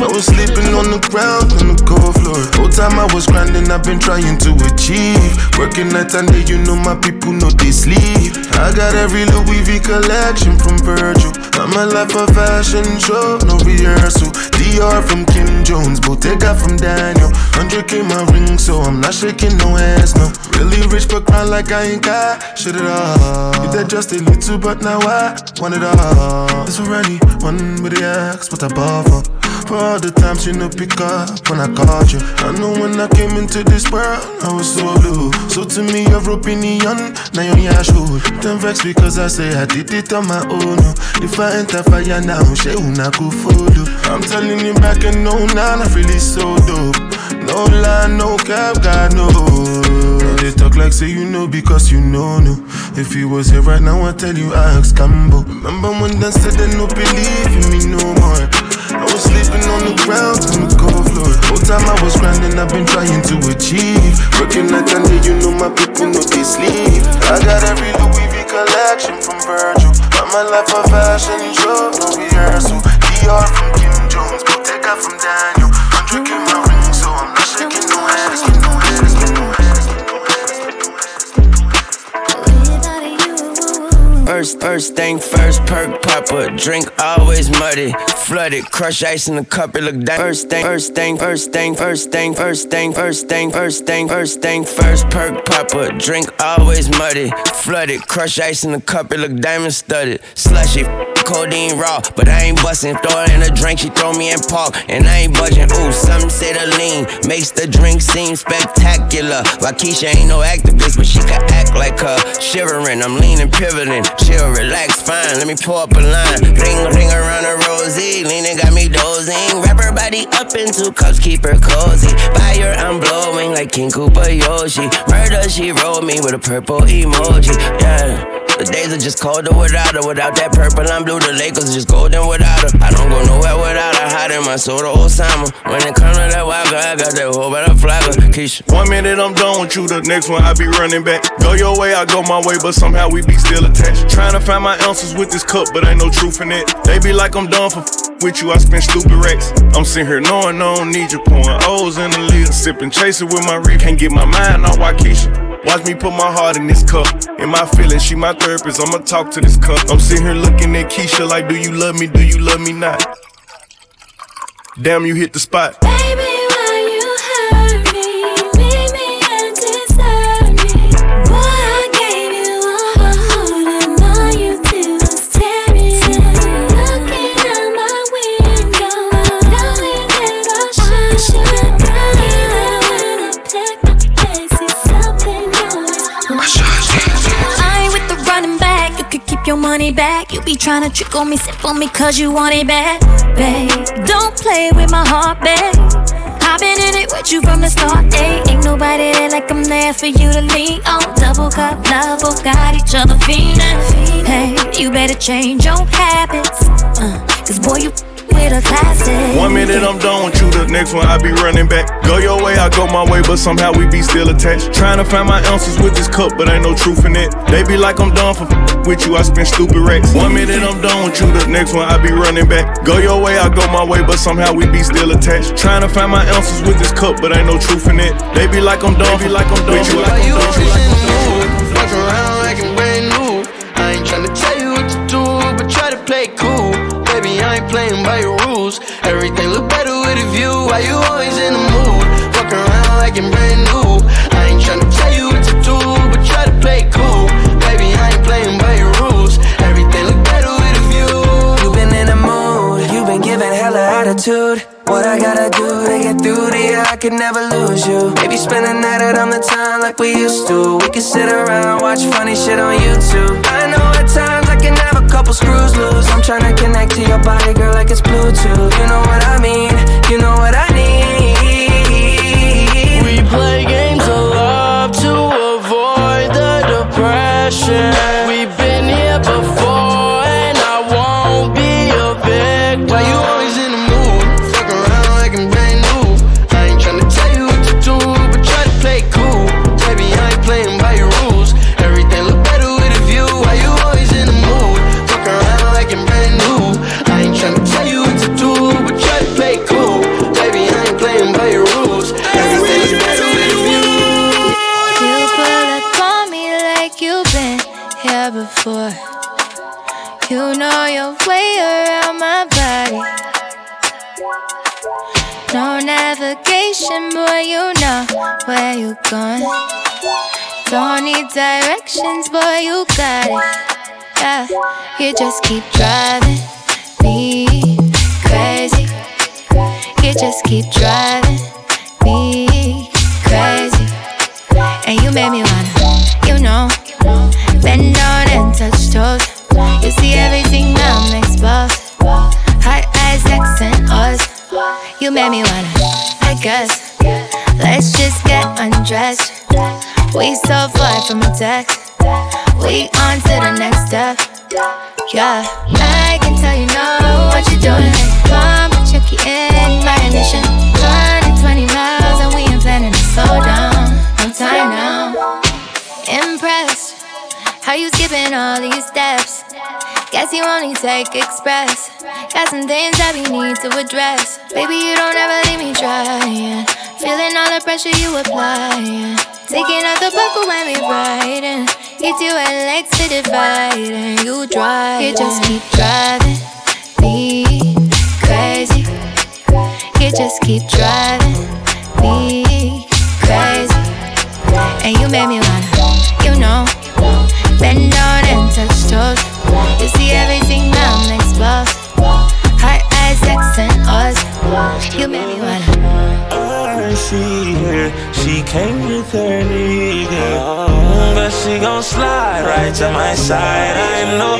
S26: I was sleeping on the ground on the cold floor. Whole time I was grinding, I've been trying to achieve. Working night and day, you know my people know they sleep. I got every Louis V collection from Virgil. I'm a life of fashion show, no rehearsal. Dior from Kim Jones, Bottega from Daniel. 100k my ring, so I'm not shaking no hands, no. Really rich but crying like I ain't got shit at all. You that just a little, but now I want it all. This for anyone with the ask what I bought for. All the times you know pick up when I called you. I know when I came into this world, I was so blue. So to me, your opinion, now you're your shoe. Don't vex because I say I did it on my own. Oh. If I enter fire now, she not go follow. I'm telling you back and no, now I feel it's so dope. No lie, no cap, God no. They talk like say you know because you know no. If you was here right now, I tell you I ask Cambo. Remember when they said they no believe in me no more. I was sleeping on the ground on the cold floor. Whole time I was grinding, I've been trying to achieve. Working night and day, you know my people know they sleep. I got every Louis V collection from Virgil. I'm a life of fashion show, no rehearsal. Dior from Kim Jones, Bottega from Daniel.
S2: First, first thing first, perk popper. Drink always muddy, flooded. Crush ice in the cup, it look down. First thing, first thing, first thing, first thing, first thing, first thing, first thing, first thing, first perk popper. Drink always muddy, flooded. Crush ice in the cup, it look diamond studded. Slushy, codeine raw, but I ain't bustin'. Throw her in a drink, she throw me in park, and I ain't budging. Ooh, some say the lean makes the drink seem spectacular. Keisha ain't no activist, but she can act like her. Shivering, I'm leaning, pivoting, chill, relax, fine. Let me pull up a line, ring, ring around a rosy, leaning got me dozing. Wrap her body up in two cups, keep her cozy. Fire, I'm blowing like King Koopa Yoshi. Murder, she rolled me with a purple emoji. Yeah. The days are just colder without her. Without that purple and blue, the Lakers just golden without her. I don't go nowhere without her. Hiding my soul to Osama. When it comes to that wild girl, I got that whole better flagger. Keisha.
S5: One minute I'm done with you, the next one I be running back. Go your way, I go my way, but somehow we be still attached. Trying to find my answers with this cup, but ain't no truth in it. They be like I'm done for with you, I spend stupid racks. I'm sitting here knowing I don't need you, pouring O's in the lid, sipping, chasing with my reef. Can't get my mind on Waukesha. Watch me put my heart in this cup. In my feelings, she my therapist. I'ma talk to this cup. I'm sitting here looking at Keisha like, do you love me? Do you love me not? Damn, you hit the spot.
S27: Baby, your money back. You be trying to trick on me, sip on me, cause you want it bad. Babe, don't play with my heart, babe. I've been in it with you from the start, ayy. Ain't nobody there like I'm there for you to lean on. Double cup love, both got each other feeling. Hey, you better change your habits. Uh, Cause boy, you with a classic.
S5: One minute I'm done with you, the next one I be running back. Go your way, I go my way, but somehow we be still attached. Trying to find my answers with this cup, but ain't no truth in it. They be like I'm done for with you, I spend stupid racks. One minute I'm done with you, the next one I be running back. Go your way, I go my way, but somehow we be still attached. Trying to find my answers with this cup, but ain't no truth in it. They be like I'm done, be like I'm done with you, like I'm done with you, like I'm done with you.
S28: Walk around like I'm brand new. I ain't tryna tell you what to do, but try to play cool. Playing by your rules. Everything look better with a view. Why you always in the mood? Walk around like I'm brand new. I ain't tryna tell you what to do, but try to play cool. Baby, I ain't playing by your rules. Everything look better with a view.
S24: You been in the mood, you been giving hella attitude. What I gotta do to get through to you, I could never lose you. Maybe spend the night out on the town like we used to. We could sit around, watch funny shit on YouTube. I know at times I can have a couple screws
S27: just keep driving me crazy. You just keep driving me crazy. And you made me wanna, you know, bend down and touch toes. You see everything I'm exposed. Hot eyes, X and O's. You made me wanna, I guess. Let's just get undressed. We so far from a text. We on to the next step. Yeah, I can tell you know what you're doing. Come check you in my ignition. 120 miles and we ain't planning to slow down. No time now. Impressed how you skipping all these steps. Guess you only take express. Got some things that we need to address. Baby, you don't ever leave me trying. Feeling all the pressure you applying. Taking out the buckle when we riding. Hit you legs to divide and you drive. You just keep driving me crazy. You just keep driving me crazy. And you made me wanna, you know, bend down and touch toes. You see everything now, I'm eyes, sex and us. You made me wanna.
S28: She here, she came with her nigga, but she gon' slide right to my side. I know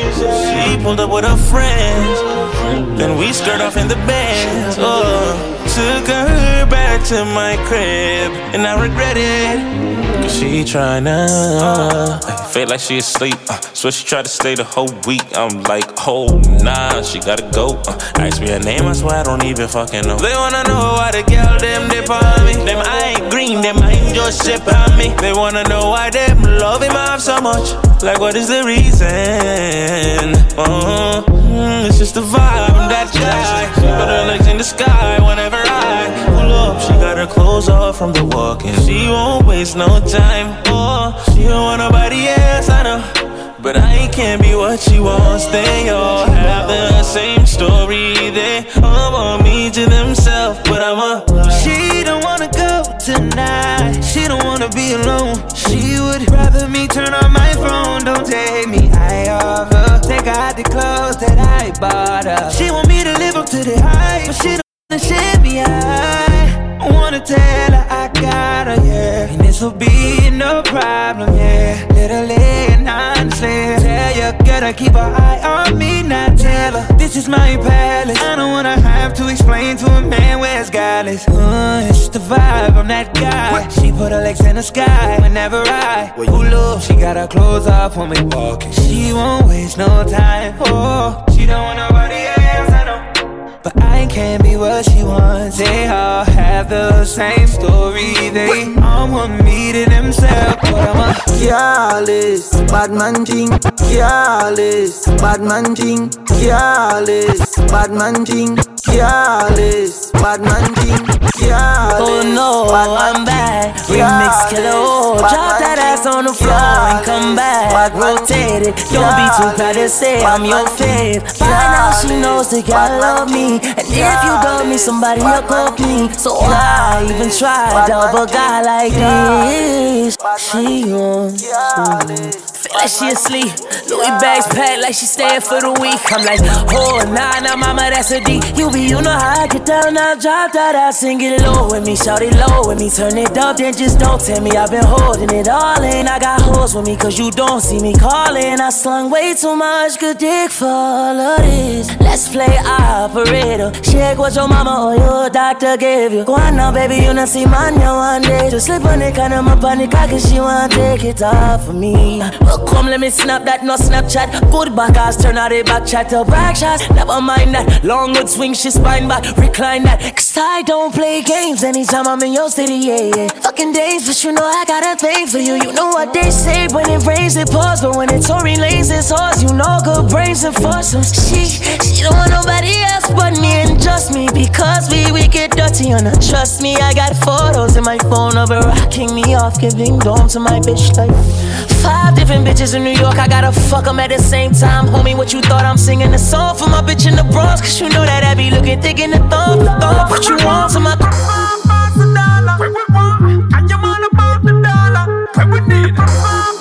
S28: she pulled up with her friends, then we skirt off in the bed. Oh took her back to my crib. And I regret it. Cause she tryna uh, feel like she asleep. Uh, so she tried to stay the whole week. I'm like, oh nah, she gotta go. Uh, ask me her name, I swear I don't even fucking know. They wanna know why the girl them dip on me. Them I ain't green, them I ain't just ship on me. They wanna know why them love him off so much. Like what is the reason? Uh, mm, it's just the vibe, I'm that guy. Put her legs in the sky whenever I pull up. She got her clothes off from the walking. She won't waste no time. Oh, she don't want nobody else, I know. But I can't be what she wants. They all have the same story. They all want me to themselves, but I'm a.
S24: She don't wanna go tonight. She don't wanna be alone. She would rather me turn on my phone. Don't take Take out the clothes that I bought her. She want me to live up to the hype, but she don't share me. I wanna tell her I got her, yeah. And this will be no problem, yeah. Literally and honestly, tell you gotta keep her eye on me, not tell her this is my palace. I don't wanna have to explain to a man where it's godless. Uh, it's just the vibe, I'm that guy. She put her legs in the sky whenever I pull up. She got her clothes off when we walking. She won't waste no time. Oh, she don't want nobody else. But I can't be what she wants. They all have the same story. They all want me to themselves. But I'm a
S25: Careless, bad man thing. Careless, bad man thing. Careless, bad man thing. Careless, bad man thing. Careless.
S24: Oh no, I'm back. Remix killer. Oh, drop that ass on the floor and come back. Rotate it. Don't be too proud to say I'm your fave. By now she knows that God love me. And if you love me, somebody will call me. So why even try to a guy like this? She wants like she asleep. Louis bags packed like she staying for the week. I'm like, oh nah, nah, mama, that's a D. You be, you know how I get down, now drop that out, sing it low with me, shout it low with me, turn it up, then just don't tell me I've been holding it all in. I got hoes with me, cause you don't see me calling. I slung way too much good dick for all of this. Let's play operator. Check what your mama or your doctor gave you. Go on now, baby, you not see man, one day. Just slip on it, kind of the cock, and she wanna take it off of me. Come, let me snap that, no Snapchat. Good back ass, turn out the back chat back shots. Never mind that. Long good swing, she spine back, recline that. Cause I don't play games anytime I'm in your city, yeah, yeah. Fucking days, but you know I got a thing for you. You know what they say when it rains, it pours. But when it's Tory Lanez, it's horse. You know good brains and foursomes. She, she don't want nobody else but me and just me. Because we, we get dirty on her. Trust me, I got photos in my phone of her rocking me off, giving dome to my bitch like five different bitches in New York. I gotta fuck them at the same time. Homie, what you thought I'm singing a song for my bitch in the Bronx? Cause you know that I be looking thick in the thumb. thumb. What you want to my
S29: Hustling,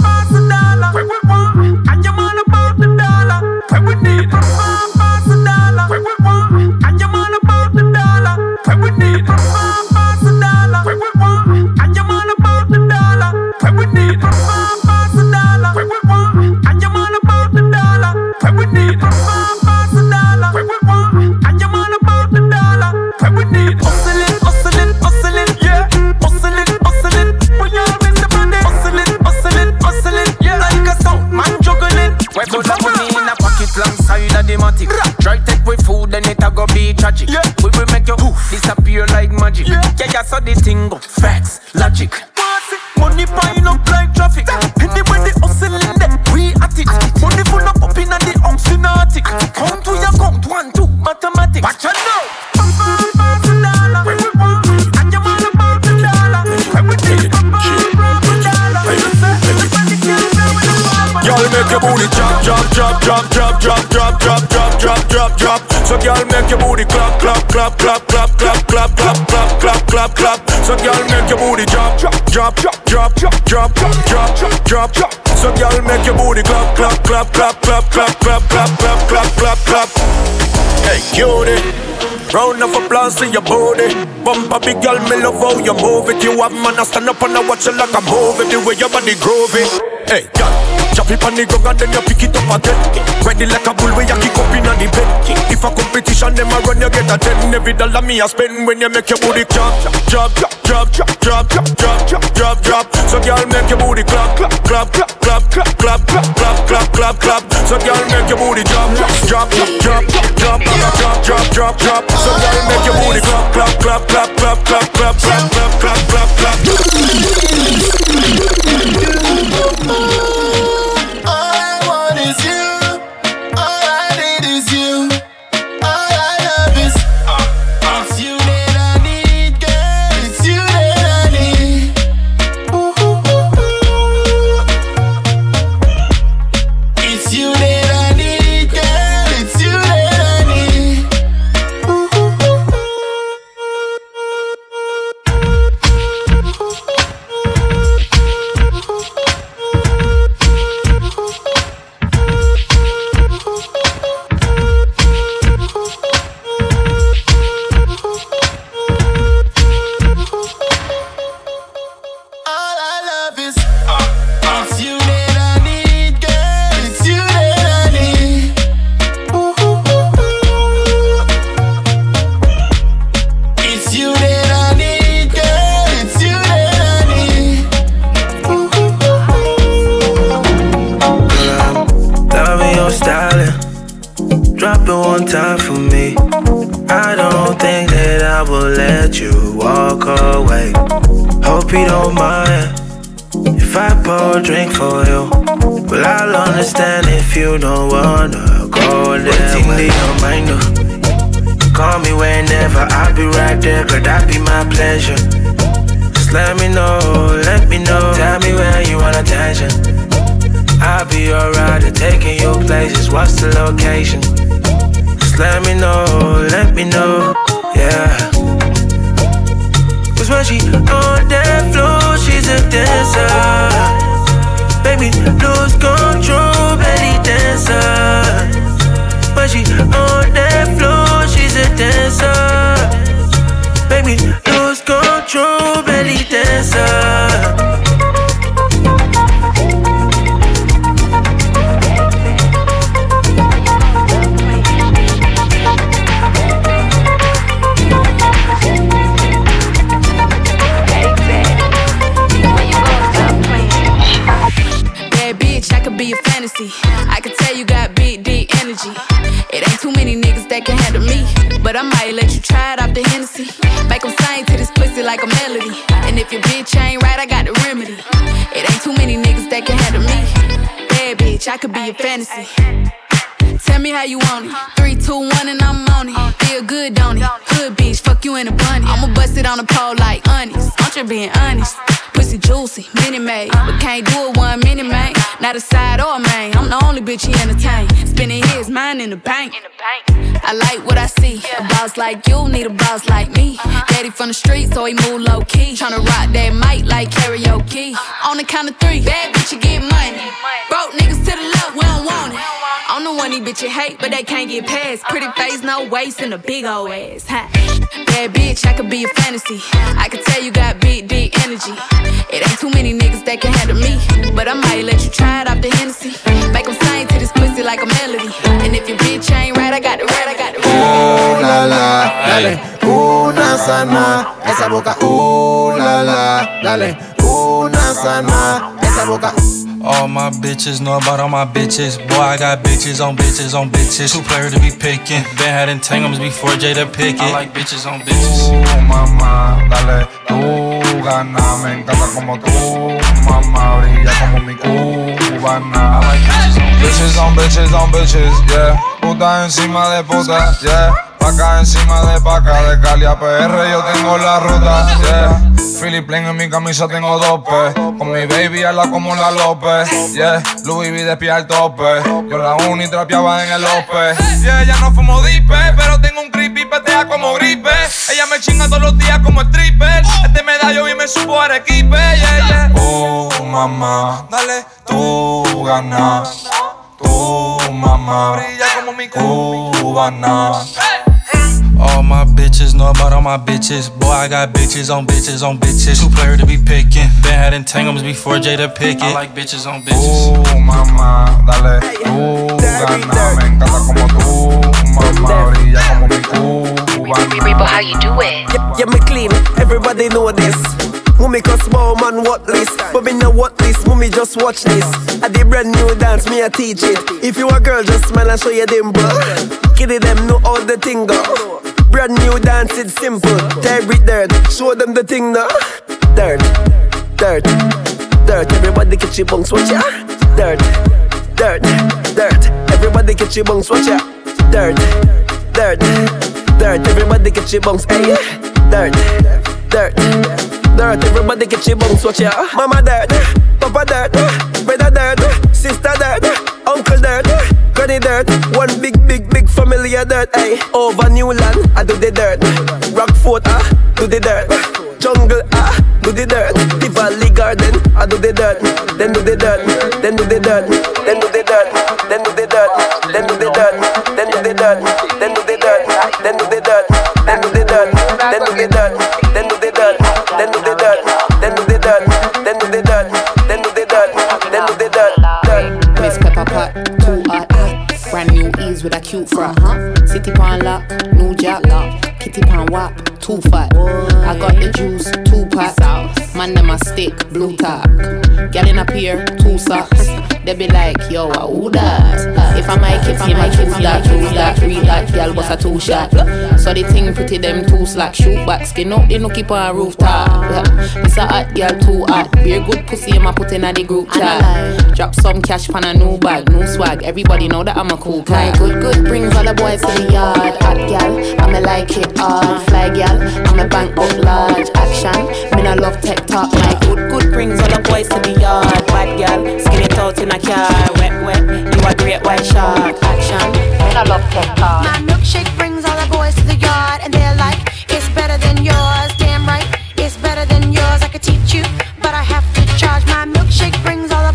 S3: drop, drop, drop, drop, drop, drop. So girl, make your booty clap, clap, clap, clap, clap, clap, clap, clap, clap, clap, clap, clap. So girl, make your booty drop, drop, drop, drop, drop, drop, drop, drop, drop, drop. So girl, make your booty clap, clap, clap, clap, clap, clap, clap, clap, clap, clap, clap, clap. Hey, cutie.
S30: Round of applause for your booty. Bump a big girl, me love how you move it. You have man, I stand up and I watch you like a movie. The way your body groovy. Hey, girl, drop it on the ground then you pick it up again. Ready like a bull where you kick up in the bed. If a competition, them a run, you get a ten. Every dollar me a spend when you make your booty clap, drop, drop, drop, drop, drop, drop, drop, drop, drop. So girl, make your booty clap, clap, clap, clap, clap, clap, clap, clap, clap, clap, clap, clap. So girl, make your booty drop, drop, drop, drop, drop, drop, drop, drop, drop. So girl, make your booty clap, clap, clap, clap, clap, clap, clap, clap, clap, clap, clap, clap.
S25: Will let you walk away. Hope you don't mind if I pour a drink for you. Well, I'll understand if you don't wanna go there. Waiting to your mind. Call me whenever, I'll be right there, girl. That be my pleasure. Just let me know, let me know. Tell me where you want attention. I'll be alright at taking you places. What's the location? Just let me know, let me know, yeah. Cause when she on that floor, she's a dancer. Baby, lose control, belly dancer. When she on that floor, she's a dancer. Baby, lose control, belly dancer.
S31: I might let you try it off the Hennessy. Make 'em sing to this pussy like a melody. And if your bitch ain't right, I got the remedy. It ain't too many niggas that can handle me. Bad bitch, I could be a fantasy. Tell me how you want it. Three, two, one, and I'm on it. Feel good, don't it? Hood bitch, fuck you in a bunny. I'ma bust it on the pole like honest. I'm just being honest. Pussy juicy, mini made. But can't do it one minute, man. Not a side or a main. I'm the only bitch he entertain. Spending his mind in the bank. I like what I see. A boss like you need a boss like me. Uh-huh. Daddy from the street, so he move low key. Tryna rock that mic like karaoke. Uh-huh. On the count of three, bad bitch, you get money. Broke niggas to the left, we don't want it. I'm the one these bitches hate, but they can't get past. Pretty uh-huh. face, no waist, and a big old ass. Huh? Bad bitch, I could be a fantasy. I could tell you got big, deep energy. It ain't too many niggas that can handle me. But I might let you try it off the Hennessy. Make 'em sing to this pussy like a melody. And if your bitch ain't right, I got the red, I got the
S25: Ooh la la, dale, una sana, esa boca. Ooh la la, dale, una sana, esa boca.
S32: All my bitches know about all my bitches. Boy, I got bitches on bitches on bitches. Two player to be picking. Been had entanglements before Jada Pinkett. I like bitches on bitches.
S33: Tú, mamá, dale, tú Me encanta como tú, mamá, brilla como mi cubana. Bitches on bitches on bitches, yeah. Puta encima de puta, yeah. Paca encima de paca, de Cali a PR yo tengo la ruta, yeah. Philip Plain en mi camisa tengo dope. Con mi baby la como la López, yeah. Louis V de pie al tope. Yo la uni trapeaba en el Ope. Yeah, ya no fumo dipe, pero tengo un creepy petea como gripe. Ella me chinga todos los días como stripper. Este medallo y me supo arequipe, yeah, yeah. Oh, mamá, dale, tú ganas. Tú, mamá, brilla como mi cubana.
S32: All my bitches, know about all my bitches. Boy, I got bitches on bitches on bitches. Two player to be picking. Been had entanglements before Jada Pinkett. I like bitches on bitches.
S33: Uh, mamá, dale, tú gana. Me encanta como tú, mamá, brilla como mi cubana.
S34: how you do it?
S35: Yeah, yeah, me clean, everybody know this. Mummy cause small man what list But me know what this, mummy just watch this. I did brand new dance, me I teach it. If you a girl just smile and show your dimple Kitty them know all the thing go Brand new dance, it's simple. Tear it dirt, show them the thing now Dirt, dirt, dirt. Everybody get your bunks, watch ya. Dirt, dirt, dirt Everybody get your bunks, watch ya Dirt, dirt, dirt. Everybody get your bunks, hey Dirt, dirt, dirt. Everybody get your bunks, watch ya Mama dirt, Papa dirt Brother dirt, sister dirt Uncle dirt, granny dirt. One big, big, big family of dirt, hey Over Newland, I do the dirt. Rockfort, ah, do the dirt. Jungle, ah, do the dirt. The Valley Garden, I do the dirt. Then do the dirt, then do the dirt Then do the dirt Then do the dirt, then do the dirt Then do the dirt, then do the dirt Then do the dirt, then do the dirt Then do the dirt, then do the dirt Then do the dirt, then do the dirt
S34: Miss Pepper Pot, too hot. Brand new ease with a cute frock. City pan lock, new jack. Kitty pan wap, too fat. I got the juice, two pack. Man, them a stick, blue tack. Get in up here, two socks. They be like, yo, uh, who that? If I might him, I choose that, choose that, read that, girl, bust a two shot. So the thing pretty, them two slack, shoot back, skin up, they no keep on rooftop. It's a hot girl, too hot. Beer good pussy, him a put in a the group chat. Drop some cash pan a new bag, new swag. Everybody know that I'm a cool guy. Good, good, brings all the boys to the yard. Hot gal, I'ma like it hard. Fly gal, I'ma bank up large. Action, me no love tech talk. My good, good brings all the boys to the yard. Bad gal, skin it out in a car. Wet, wet, you a great white shark. Action, me no love tech talk.
S21: My milkshake brings all the boys to the yard, and they're like, it's better than yours. Damn right, it's better than yours. I could teach you, but I have to charge. My milkshake brings all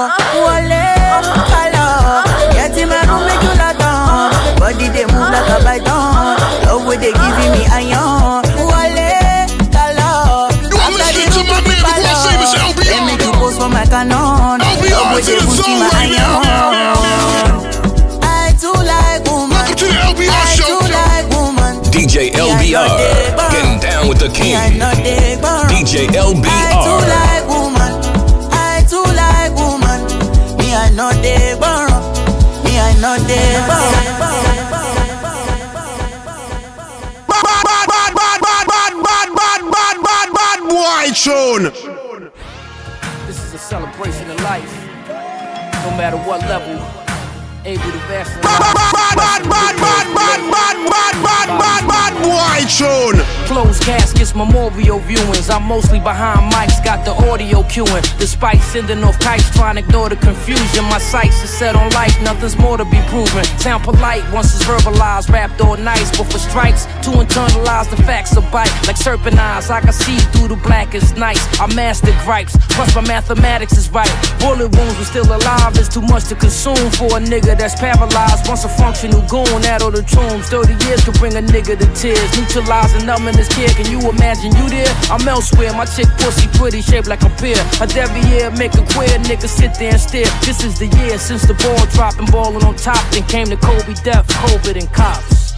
S24: so kwa. Wale, hello. Get in my room make you lot on. Body they move like a python. Love where they giving me iron. Wale, hello. After the room to the palace. They make you post for my canon. Love where they boosting my iron. I too like woman. Welcome to the LBR I show. too like woman.
S36: DJ LBR, getting down with the king.
S24: I know they borrow.
S36: DJ LBR.
S19: matter what level, able to
S30: vast.
S19: Closed caskets, memorial viewings. I'm mostly behind mics, got the audio cueing. Despite sending off kites, trying to ignore the confusion. My sights are set on life, nothing's more to be proven. Sound polite once it's verbalized, rapped all nice. But for strikes, to internalize the facts of bite. Like serpent eyes, I can see through the blackest nights. I mastered gripes, plus my mathematics is right. Bullet wounds were still alive, it's too much to consume for a nigga that's paralyzed. Once a functional goon, out of the tombs. 30 years could bring a nigga to tears. Neutralizing, numbing this kid. Can you imagine you there? I'm elsewhere. My chick pussy pretty, shaped like a pear. A year make a queer nigga sit there and stare. This is the year since the ball dropping, balling on top. Then came the Kobe death, COVID, and cops.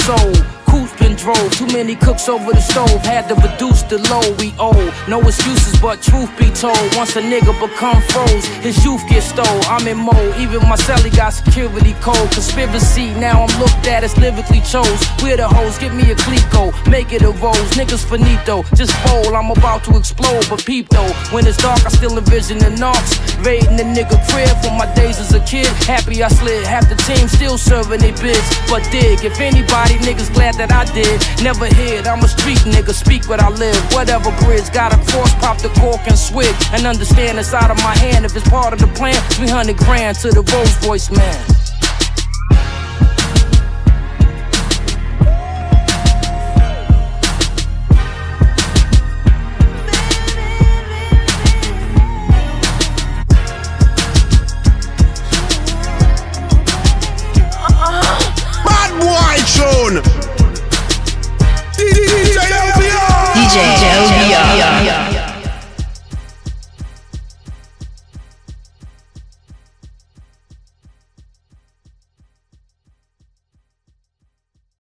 S19: Sold. Too many cooks over the stove. Had to reduce the load we owe. No excuses, but truth be told. Once a nigga become froze, his youth gets stole. I'm in mode, even my celly got security code. Conspiracy, now I'm looked at as lyrically chose. We're the hoes, get me a Clicquot, make it a rose. Niggas finito, just fold, I'm about to explode. But peep though, when it's dark, I still envision the knocks. Raiding the nigga crib from my days as a kid. Happy I slid, half the team still serving they bids. But dig, if anybody niggas glad that I did, never hid. I'm a street nigga, speak what I live. Whatever bridge, got a cross, pop the cork and switch. And understand it's out of my hand if it's part of the plan. 300 grand to the Rolls Royce man.